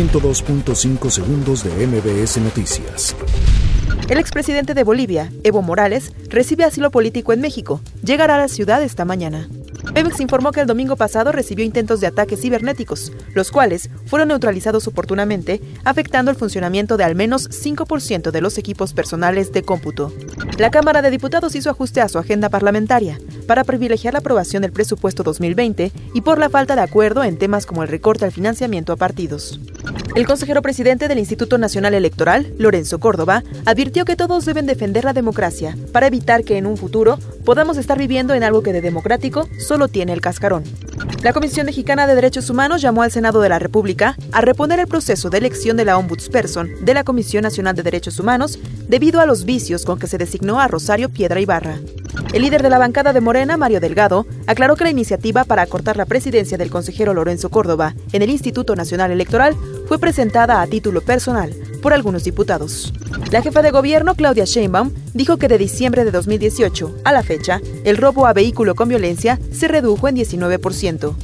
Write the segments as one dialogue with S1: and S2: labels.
S1: 102.5 segundos de MBS Noticias.
S2: El expresidente de Bolivia, Evo Morales, recibe asilo político en México. Llegará a la ciudad esta mañana. Pemex informó que el domingo pasado recibió intentos de ataques cibernéticos, los cuales fueron neutralizados oportunamente, afectando el funcionamiento de al menos 5% de los equipos personales de cómputo. La Cámara de Diputados hizo ajuste a su agenda parlamentaria para privilegiar la aprobación del presupuesto 2020 y por la falta de acuerdo en temas como el recorte al financiamiento a partidos. El consejero presidente del Instituto Nacional Electoral, Lorenzo Córdoba, advirtió que todos deben defender la democracia para evitar que en un futuro podamos estar viviendo en algo que de democrático solo tiene el cascarón. La Comisión Mexicana de Derechos Humanos llamó al Senado de la República a reponer el proceso de elección de la Ombudsperson de la Comisión Nacional de Derechos Humanos debido a los vicios con que se designó a Rosario Piedra Ibarra. El líder de la bancada de Morena, Mario Delgado, aclaró que la iniciativa para acortar la presidencia del consejero Lorenzo Córdoba en el Instituto Nacional Electoral fue presentada a título personal por algunos diputados. La jefa de gobierno, Claudia Sheinbaum, dijo que de diciembre de 2018 a la fecha, el robo a vehículo con violencia se redujo en 19%.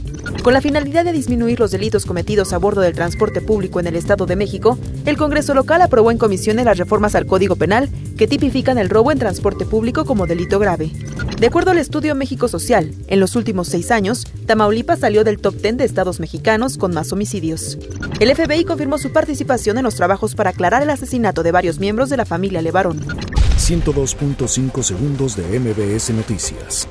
S2: Con la finalidad de disminuir los delitos cometidos a bordo del transporte público en el Estado de México, el Congreso local aprobó en comisiones las reformas al Código Penal que tipifican el robo en transporte público como delito grave. De acuerdo al estudio México Social, en los últimos seis años, Tamaulipas salió del top 10 de estados mexicanos con más homicidios. El FBI confirmó su participación en los trabajos para aclarar el asesinato de varios miembros de la familia Levarón.
S1: 102.5 segundos de MBS Noticias.